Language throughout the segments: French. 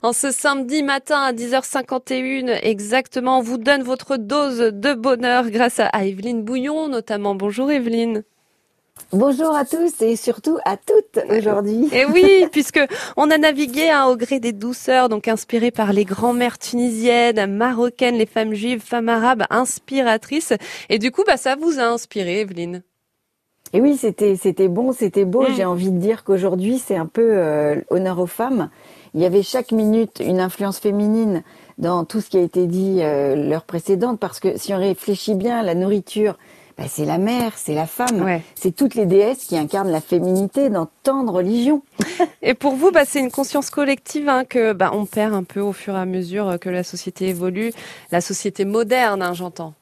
En ce samedi matin à 10h51 exactement, on vous donne votre dose de bonheur grâce à Evelyne Bouillon notamment. Bonjour Evelyne. Bonjour à tous et surtout à toutes aujourd'hui. Et oui, puisque on a navigué hein, au gré des douceurs, donc inspiré par les grands-mères tunisiennes, marocaines, les femmes juives, femmes arabes, inspiratrices. Et du coup, bah, ça vous a inspiré, Evelyne. Et oui, c'était c'était bon, c'était beau. Mm. J'ai envie de dire qu'aujourd'hui, c'est un peu euh, honneur aux femmes. Il y avait chaque minute une influence féminine dans tout ce qui a été dit euh, l'heure précédente, parce que si on réfléchit bien, la nourriture, bah, c'est la mère, c'est la femme, c'est toutes les déesses qui incarnent la féminité dans tant de religions. Et pour vous, bah, c'est une conscience collective hein, que bah, on perd un peu au fur et à mesure que la société évolue, la société moderne, hein, j'entends.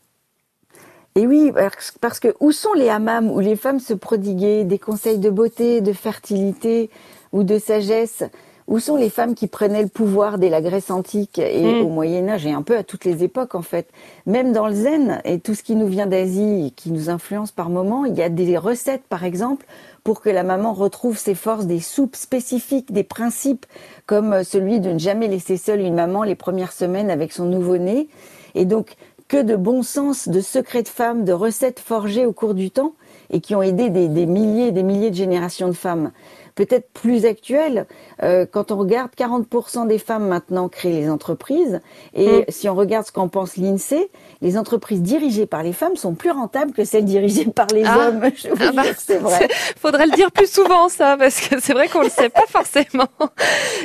Et oui, parce que où sont les hammams où les femmes se prodiguaient des conseils de beauté, de fertilité ou de sagesse? Où sont les femmes qui prenaient le pouvoir dès la Grèce antique et mm. au Moyen Âge et un peu à toutes les époques en fait? Même dans le zen et tout ce qui nous vient d'Asie, qui nous influence par moments, il y a des recettes par exemple pour que la maman retrouve ses forces, des soupes spécifiques, des principes comme celui de ne jamais laisser seule une maman les premières semaines avec son nouveau-né. Et donc que de bon sens, de secrets de femmes, de recettes forgées au cours du temps et qui ont aidé des, des milliers et des milliers de générations de femmes peut-être plus actuelle. Euh, quand on regarde, 40% des femmes maintenant créent les entreprises. Et mm. si on regarde ce qu'en pense l'INSEE, les entreprises dirigées par les femmes sont plus rentables que celles dirigées par les ah. hommes. Je vous ah bah, c'est vrai. Faudrait le dire plus souvent, ça, parce que c'est vrai qu'on le sait pas forcément.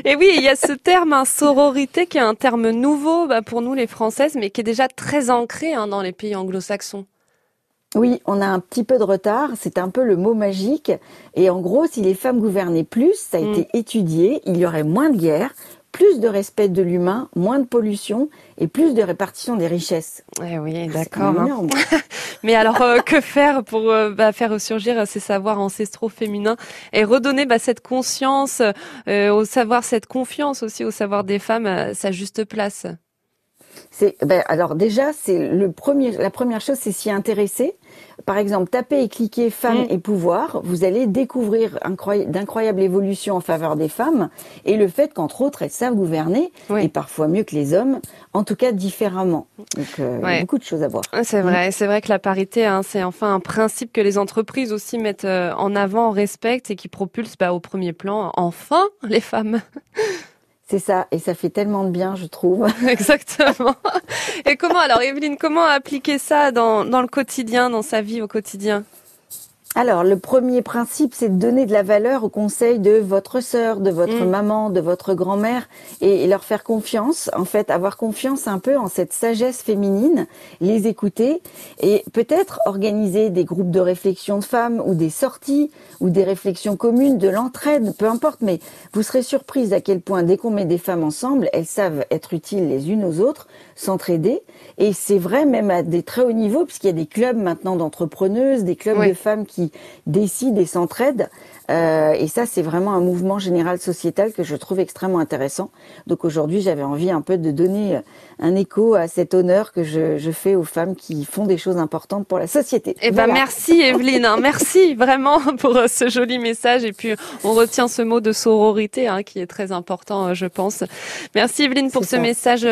Et oui, il y a ce terme, hein, sororité, qui est un terme nouveau bah, pour nous les Françaises, mais qui est déjà très ancré hein, dans les pays anglo-saxons. Oui, on a un petit peu de retard, c'est un peu le mot magique. Et en gros, si les femmes gouvernaient plus, ça a mm. été étudié, il y aurait moins de guerres, plus de respect de l'humain, moins de pollution et plus de répartition des richesses. Eh oui, d'accord. Hein. Mais alors, euh, que faire pour euh, bah, faire ressurgir ces savoirs ancestraux féminins et redonner bah, cette conscience, euh, au savoir, cette confiance aussi au savoir des femmes à sa juste place? C'est ben, alors déjà c'est le premier la première chose c'est s'y intéresser. Par exemple, taper et cliquer femmes mm. et pouvoir, vous allez découvrir d'incroyables évolutions en faveur des femmes et le fait qu'entre autres elles savent gouverner et parfois mieux que les hommes, en tout cas différemment. Donc euh, beaucoup de choses à voir. C'est vrai, mm. c'est vrai que la parité hein, c'est enfin un principe que les entreprises aussi mettent euh, en avant, respectent et qui propulse bah, au premier plan enfin les femmes. C'est ça, et ça fait tellement de bien, je trouve. Exactement. Et comment alors, Evelyne, comment appliquer ça dans, dans le quotidien, dans sa vie au quotidien? Alors, le premier principe, c'est de donner de la valeur aux conseils de votre sœur, de votre mm. maman, de votre grand-mère, et, leur faire confiance. En fait, avoir confiance un peu en cette sagesse féminine, les écouter, et peut-être organiser des groupes de réflexion de femmes, ou des sorties, ou des réflexions communes, de l'entraide, peu importe, mais vous serez surprise à quel point, dès qu'on met des femmes ensemble, elles savent être utiles les unes aux autres, s'entraider, et c'est vrai même à des très hauts niveaux, puisqu'il y a des clubs maintenant d'entrepreneuses, des clubs de femmes qui décident et s'entraident. Euh, et ça, c'est vraiment un mouvement général sociétal que je trouve extrêmement intéressant. Donc aujourd'hui, j'avais envie un peu de donner un écho à cet honneur que je, fais aux femmes qui font des choses importantes pour la société. Eh ben merci Evelyne, hein. merci vraiment pour euh, ce joli message. Et puis on retient ce mot de sororité hein, qui est très important, euh, je pense. Merci Evelyne pour ce message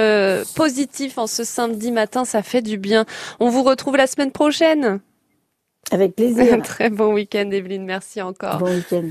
positif en ce samedi matin. Ça fait du bien. On vous retrouve la semaine prochaine. Avec plaisir. Très bon week-end, Evelyne. Merci encore. Bon week-end.